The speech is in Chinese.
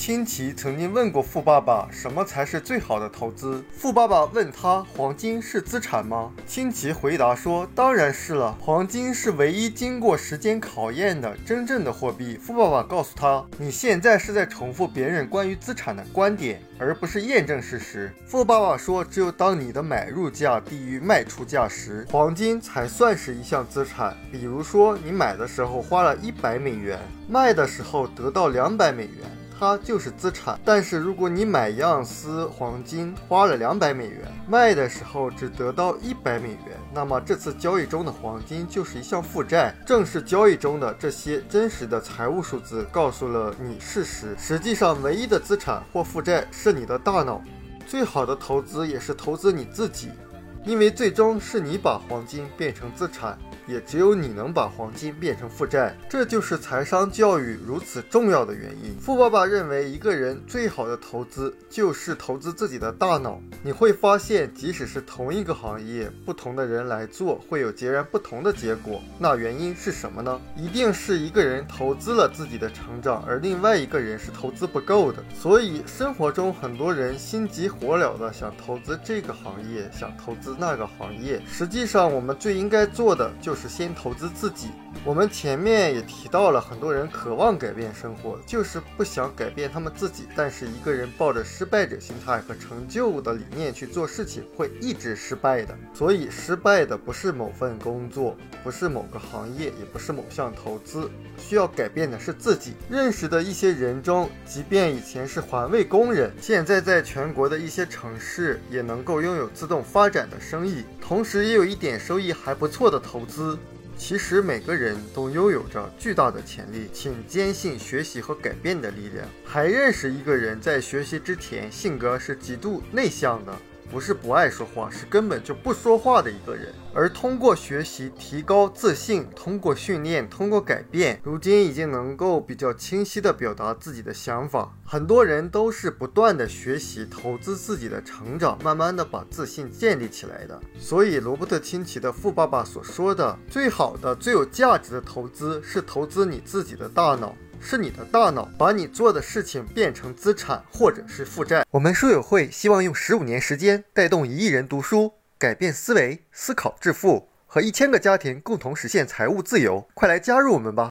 亲戚曾经问过富爸爸，什么才是最好的投资？富爸爸问他，黄金是资产吗？亲戚回答说，当然是了，黄金是唯一经过时间考验的真正的货币。富爸爸告诉他，你现在是在重复别人关于资产的观点，而不是验证事实。富爸爸说，只有当你的买入价低于卖出价时，黄金才算是一项资产。比如说，你买的时候花了一百美元，卖的时候得到两百美元。它就是资产，但是如果你买一盎司黄金花了两百美元，卖的时候只得到一百美元，那么这次交易中的黄金就是一项负债。正是交易中的这些真实的财务数字告诉了你事实。实际上，唯一的资产或负债是你的大脑。最好的投资也是投资你自己，因为最终是你把黄金变成资产。也只有你能把黄金变成负债，这就是财商教育如此重要的原因。富爸爸认为，一个人最好的投资就是投资自己的大脑。你会发现，即使是同一个行业，不同的人来做，会有截然不同的结果。那原因是什么呢？一定是一个人投资了自己的成长，而另外一个人是投资不够的。所以，生活中很多人心急火燎的想投资这个行业，想投资那个行业。实际上，我们最应该做的就是。是先投资自己。我们前面也提到了，很多人渴望改变生活，就是不想改变他们自己。但是一个人抱着失败者心态和成就的理念去做事情，会一直失败的。所以，失败的不是某份工作，不是某个行业，也不是某项投资，需要改变的是自己。认识的一些人中，即便以前是环卫工人，现在在全国的一些城市也能够拥有自动发展的生意，同时也有一点收益还不错的投资。其实每个人都拥有着巨大的潜力，请坚信学习和改变的力量。还认识一个人，在学习之前，性格是极度内向的。不是不爱说话，是根本就不说话的一个人。而通过学习提高自信，通过训练，通过改变，如今已经能够比较清晰地表达自己的想法。很多人都是不断的学习，投资自己的成长，慢慢的把自信建立起来的。所以，罗伯特清崎的富爸爸所说的，最好的、最有价值的投资是投资你自己的大脑。是你的大脑把你做的事情变成资产或者是负债。我们书友会希望用十五年时间带动一亿人读书，改变思维，思考致富，和一千个家庭共同实现财务自由。快来加入我们吧！